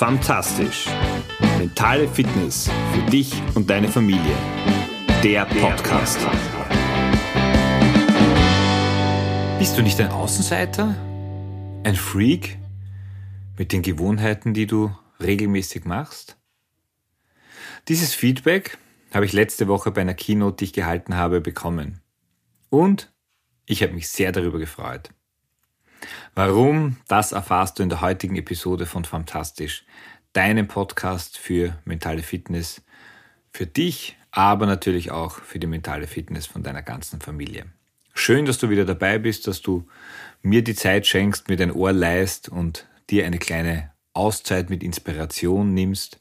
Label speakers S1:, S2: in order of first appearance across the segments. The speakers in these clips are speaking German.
S1: Fantastisch. Mentale Fitness für dich und deine Familie. Der Podcast. Bist du nicht ein Außenseiter? Ein Freak? Mit den Gewohnheiten, die du regelmäßig machst? Dieses Feedback habe ich letzte Woche bei einer Keynote, die ich gehalten habe, bekommen. Und ich habe mich sehr darüber gefreut. Warum? Das erfahrst du in der heutigen Episode von Fantastisch, deinem Podcast für mentale Fitness, für dich, aber natürlich auch für die mentale Fitness von deiner ganzen Familie. Schön, dass du wieder dabei bist, dass du mir die Zeit schenkst, mir dein Ohr leist und dir eine kleine Auszeit mit Inspiration nimmst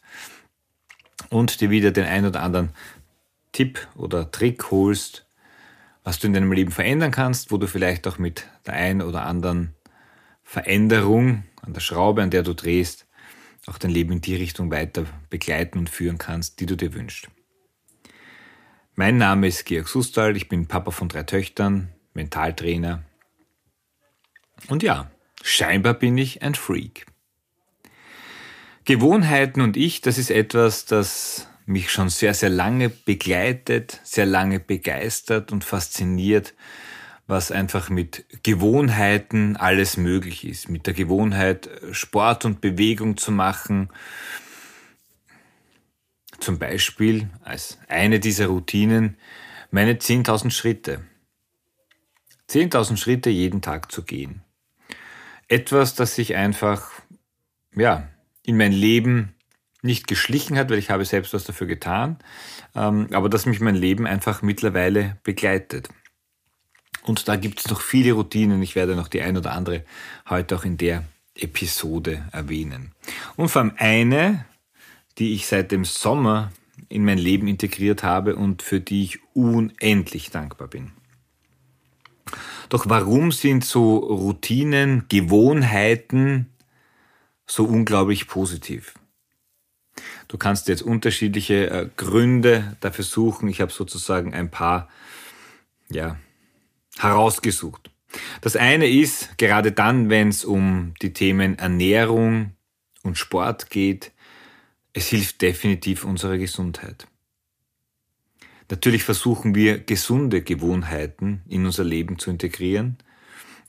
S1: und dir wieder den ein oder anderen Tipp oder Trick holst, was du in deinem Leben verändern kannst, wo du vielleicht auch mit der ein oder anderen Veränderung an der Schraube, an der du drehst, auch dein Leben in die Richtung weiter begleiten und führen kannst, die du dir wünschst. Mein Name ist Georg Sustal, ich bin Papa von drei Töchtern, Mentaltrainer. Und ja, scheinbar bin ich ein Freak. Gewohnheiten und ich, das ist etwas, das mich schon sehr, sehr lange begleitet, sehr lange begeistert und fasziniert, was einfach mit Gewohnheiten alles möglich ist. Mit der Gewohnheit, Sport und Bewegung zu machen. Zum Beispiel als eine dieser Routinen meine 10.000 Schritte. 10.000 Schritte jeden Tag zu gehen. Etwas, das sich einfach, ja, in mein Leben nicht geschlichen hat, weil ich habe selbst was dafür getan, ähm, aber dass mich mein Leben einfach mittlerweile begleitet. Und da gibt es noch viele Routinen. Ich werde noch die ein oder andere heute auch in der Episode erwähnen. Und vor allem eine, die ich seit dem Sommer in mein Leben integriert habe und für die ich unendlich dankbar bin. Doch warum sind so Routinen, Gewohnheiten so unglaublich positiv? Du kannst jetzt unterschiedliche äh, Gründe dafür suchen. Ich habe sozusagen ein paar ja, herausgesucht. Das eine ist, gerade dann, wenn es um die Themen Ernährung und Sport geht, es hilft definitiv unserer Gesundheit. Natürlich versuchen wir gesunde Gewohnheiten in unser Leben zu integrieren.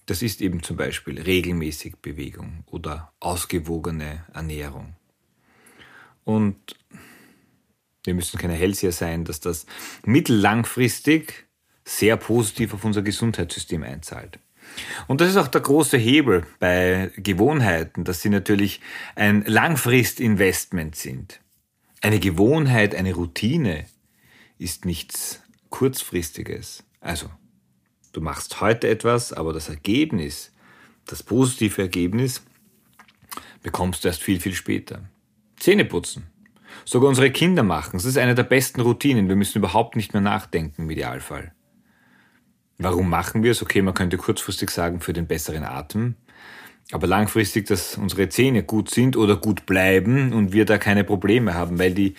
S1: Das ist eben zum Beispiel regelmäßig Bewegung oder ausgewogene Ernährung. Und wir müssen keine Hellseher sein, dass das mittellangfristig sehr positiv auf unser Gesundheitssystem einzahlt. Und das ist auch der große Hebel bei Gewohnheiten, dass sie natürlich ein Langfristinvestment sind. Eine Gewohnheit, eine Routine ist nichts Kurzfristiges. Also, du machst heute etwas, aber das Ergebnis, das positive Ergebnis, bekommst du erst viel, viel später. Zähne putzen. Sogar unsere Kinder machen. Das ist eine der besten Routinen. Wir müssen überhaupt nicht mehr nachdenken im Idealfall. Warum machen wir es? Okay, man könnte kurzfristig sagen, für den besseren Atem. Aber langfristig, dass unsere Zähne gut sind oder gut bleiben und wir da keine Probleme haben, weil die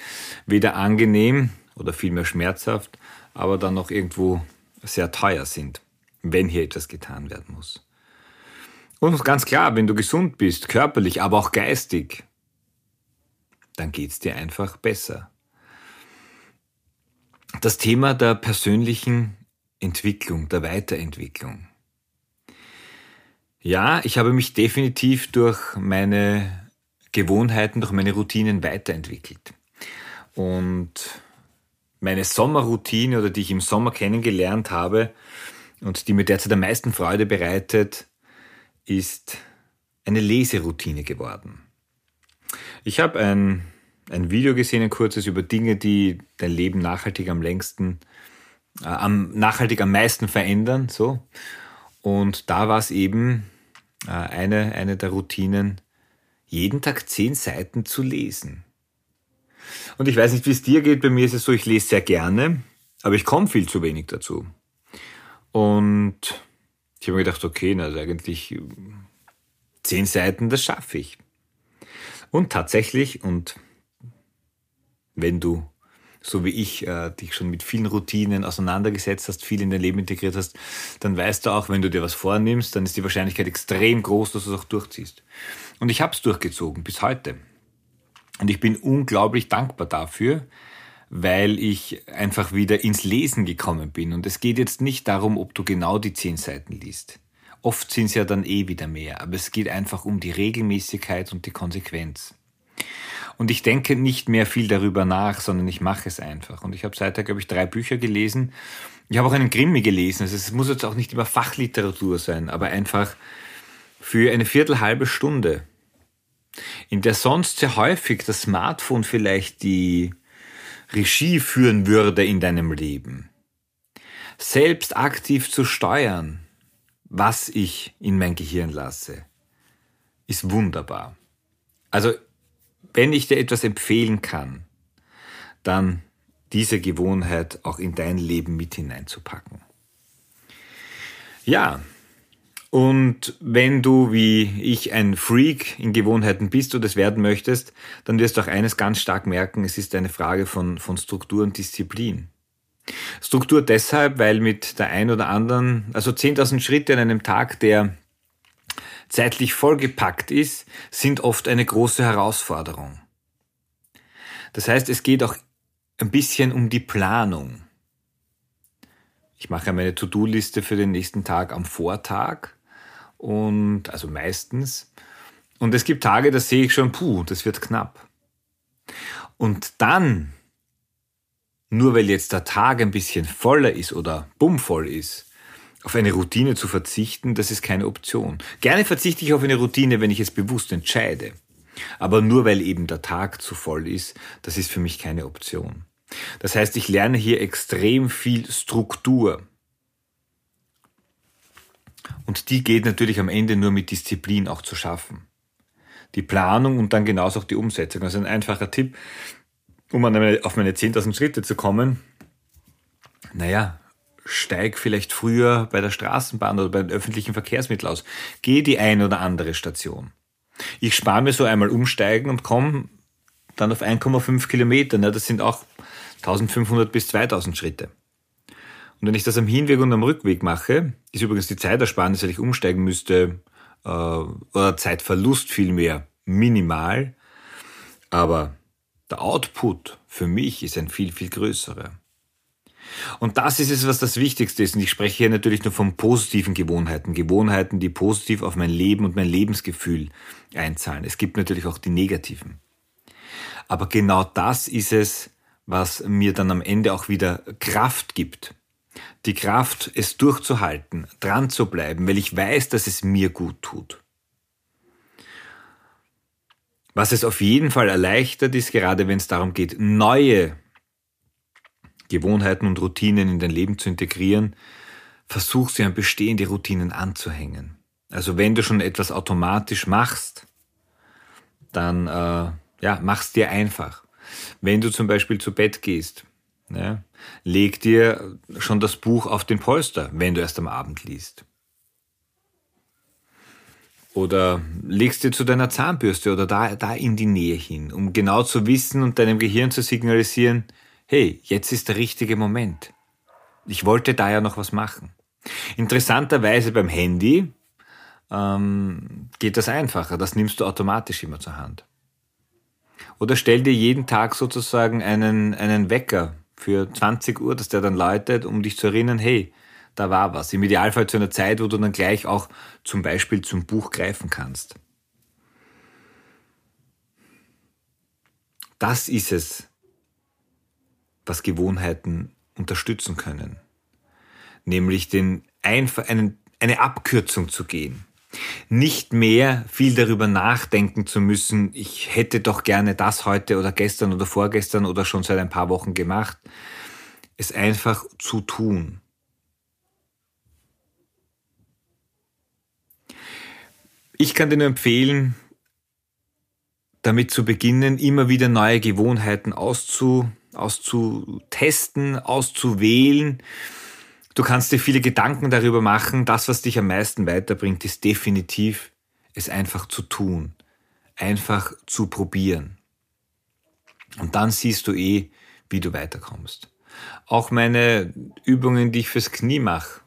S1: weder angenehm oder vielmehr schmerzhaft, aber dann noch irgendwo sehr teuer sind, wenn hier etwas getan werden muss. Und ganz klar, wenn du gesund bist, körperlich, aber auch geistig, dann geht's dir einfach besser. Das Thema der persönlichen Entwicklung, der Weiterentwicklung. Ja, ich habe mich definitiv durch meine Gewohnheiten, durch meine Routinen weiterentwickelt. Und meine Sommerroutine oder die ich im Sommer kennengelernt habe und die mir derzeit am meisten Freude bereitet, ist eine Leseroutine geworden. Ich habe ein, ein Video gesehen, ein kurzes, über Dinge, die dein Leben nachhaltig am längsten äh, am, nachhaltig am meisten verändern. So. Und da war es eben äh, eine, eine der Routinen, jeden Tag zehn Seiten zu lesen. Und ich weiß nicht, wie es dir geht, bei mir ist es so, ich lese sehr gerne, aber ich komme viel zu wenig dazu. Und ich habe mir gedacht, okay, also eigentlich zehn Seiten, das schaffe ich. Und tatsächlich, und wenn du so wie ich äh, dich schon mit vielen Routinen auseinandergesetzt hast, viel in dein Leben integriert hast, dann weißt du auch, wenn du dir was vornimmst, dann ist die Wahrscheinlichkeit extrem groß, dass du es auch durchziehst. Und ich habe es durchgezogen bis heute. Und ich bin unglaublich dankbar dafür, weil ich einfach wieder ins Lesen gekommen bin. Und es geht jetzt nicht darum, ob du genau die zehn Seiten liest. Oft sind es ja dann eh wieder mehr, aber es geht einfach um die Regelmäßigkeit und die Konsequenz. Und ich denke nicht mehr viel darüber nach, sondern ich mache es einfach. Und ich habe seither, glaube ich, drei Bücher gelesen. Ich habe auch einen Grimmi gelesen. Also es muss jetzt auch nicht immer Fachliteratur sein, aber einfach für eine Viertelhalbe Stunde, in der sonst sehr häufig das Smartphone vielleicht die Regie führen würde in deinem Leben. Selbst aktiv zu steuern, was ich in mein Gehirn lasse, ist wunderbar. Also, wenn ich dir etwas empfehlen kann, dann diese Gewohnheit auch in dein Leben mit hineinzupacken. Ja, und wenn du wie ich ein Freak in Gewohnheiten bist oder es werden möchtest, dann wirst du auch eines ganz stark merken, es ist eine Frage von, von Struktur und Disziplin. Struktur deshalb, weil mit der ein oder anderen, also 10.000 Schritte an einem Tag, der zeitlich vollgepackt ist, sind oft eine große Herausforderung. Das heißt, es geht auch ein bisschen um die Planung. Ich mache meine To-Do-Liste für den nächsten Tag am Vortag und also meistens. Und es gibt Tage, da sehe ich schon, puh, das wird knapp. Und dann, nur weil jetzt der Tag ein bisschen voller ist oder bummvoll ist, auf eine Routine zu verzichten, das ist keine Option. Gerne verzichte ich auf eine Routine, wenn ich es bewusst entscheide. Aber nur weil eben der Tag zu voll ist, das ist für mich keine Option. Das heißt, ich lerne hier extrem viel Struktur. Und die geht natürlich am Ende nur mit Disziplin auch zu schaffen. Die Planung und dann genauso auch die Umsetzung. Also ein einfacher Tipp, um auf meine 10.000 Schritte zu kommen. Naja, steig vielleicht früher bei der Straßenbahn oder bei den öffentlichen Verkehrsmitteln aus. Geh die eine oder andere Station. Ich spare mir so einmal umsteigen und komme dann auf 1,5 Kilometer. Das sind auch 1500 bis 2000 Schritte. Und wenn ich das am Hinweg und am Rückweg mache, ist übrigens die Zeitersparnis, weil ich umsteigen müsste, äh, oder Zeitverlust vielmehr minimal. Aber der Output für mich ist ein viel, viel größerer. Und das ist es, was das Wichtigste ist. Und ich spreche hier natürlich nur von positiven Gewohnheiten. Gewohnheiten, die positiv auf mein Leben und mein Lebensgefühl einzahlen. Es gibt natürlich auch die negativen. Aber genau das ist es, was mir dann am Ende auch wieder Kraft gibt die Kraft, es durchzuhalten, dran zu bleiben, weil ich weiß, dass es mir gut tut. Was es auf jeden Fall erleichtert, ist gerade wenn es darum geht, neue Gewohnheiten und Routinen in dein Leben zu integrieren, versuch sie an bestehende Routinen anzuhängen. Also wenn du schon etwas automatisch machst, dann äh, ja, mach's dir einfach. Wenn du zum Beispiel zu Bett gehst, ja, leg dir schon das Buch auf den Polster, wenn du erst am Abend liest. Oder legst dir zu deiner Zahnbürste oder da, da in die Nähe hin, um genau zu wissen und deinem Gehirn zu signalisieren, hey, jetzt ist der richtige Moment. Ich wollte da ja noch was machen. Interessanterweise beim Handy ähm, geht das einfacher. Das nimmst du automatisch immer zur Hand. Oder stell dir jeden Tag sozusagen einen, einen Wecker für 20 Uhr, dass der dann läutet, um dich zu erinnern, hey, da war was. Im Idealfall zu einer Zeit, wo du dann gleich auch zum Beispiel zum Buch greifen kannst. Das ist es, was Gewohnheiten unterstützen können. Nämlich den einfach einen, eine Abkürzung zu gehen nicht mehr viel darüber nachdenken zu müssen, ich hätte doch gerne das heute oder gestern oder vorgestern oder schon seit ein paar Wochen gemacht, es einfach zu tun. Ich kann dir nur empfehlen, damit zu beginnen, immer wieder neue Gewohnheiten auszu, auszutesten, auszuwählen Du kannst dir viele Gedanken darüber machen. Das, was dich am meisten weiterbringt, ist definitiv, es einfach zu tun. Einfach zu probieren. Und dann siehst du eh, wie du weiterkommst. Auch meine Übungen, die ich fürs Knie mache,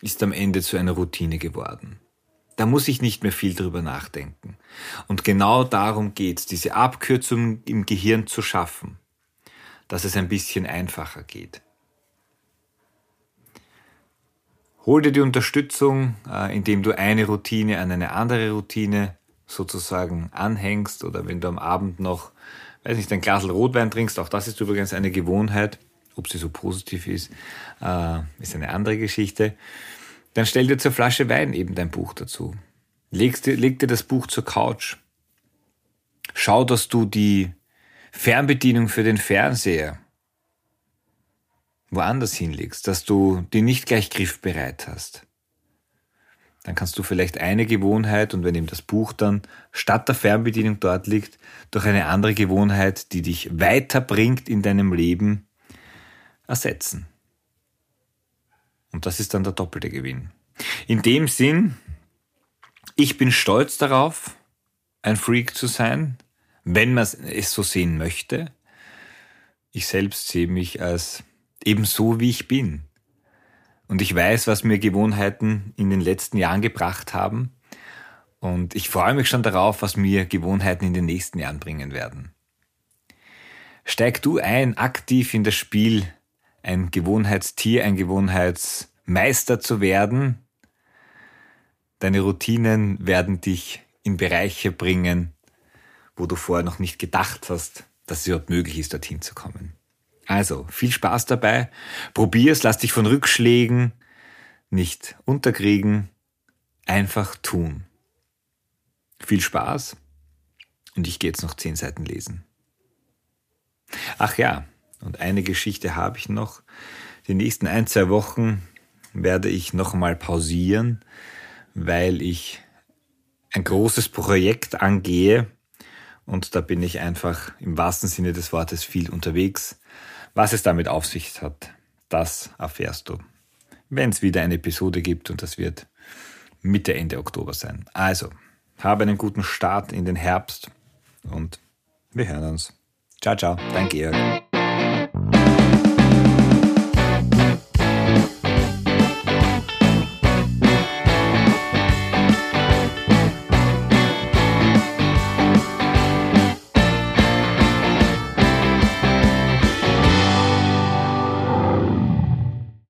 S1: ist am Ende zu einer Routine geworden. Da muss ich nicht mehr viel drüber nachdenken. Und genau darum geht's, diese Abkürzung im Gehirn zu schaffen, dass es ein bisschen einfacher geht. Hol dir die Unterstützung, äh, indem du eine Routine an eine andere Routine sozusagen anhängst oder wenn du am Abend noch, weiß nicht, ein Glas Rotwein trinkst, auch das ist übrigens eine Gewohnheit, ob sie so positiv ist, äh, ist eine andere Geschichte. Dann stell dir zur Flasche Wein eben dein Buch dazu. Leg dir, leg dir das Buch zur Couch. Schau, dass du die Fernbedienung für den Fernseher woanders hinlegst, dass du die nicht gleich griffbereit hast. Dann kannst du vielleicht eine Gewohnheit und wenn eben das Buch dann statt der Fernbedienung dort liegt, durch eine andere Gewohnheit, die dich weiterbringt in deinem Leben, ersetzen. Und das ist dann der doppelte Gewinn. In dem Sinn, ich bin stolz darauf, ein Freak zu sein, wenn man es so sehen möchte. Ich selbst sehe mich als eben so, wie ich bin. Und ich weiß, was mir Gewohnheiten in den letzten Jahren gebracht haben. Und ich freue mich schon darauf, was mir Gewohnheiten in den nächsten Jahren bringen werden. Steig du ein, aktiv in das Spiel, ein Gewohnheitstier, ein Gewohnheitsmeister zu werden. Deine Routinen werden dich in Bereiche bringen, wo du vorher noch nicht gedacht hast, dass es überhaupt möglich ist, dorthin zu kommen. Also, viel Spaß dabei. Probier's, lass dich von Rückschlägen nicht unterkriegen. Einfach tun. Viel Spaß. Und ich gehe jetzt noch zehn Seiten lesen. Ach ja, und eine Geschichte habe ich noch. Die nächsten ein, zwei Wochen werde ich nochmal pausieren, weil ich ein großes Projekt angehe. Und da bin ich einfach im wahrsten Sinne des Wortes viel unterwegs. Was es damit auf sich hat, das erfährst du, wenn es wieder eine Episode gibt und das wird Mitte, Ende Oktober sein. Also, habe einen guten Start in den Herbst und wir hören uns. Ciao, ciao, dein Georg.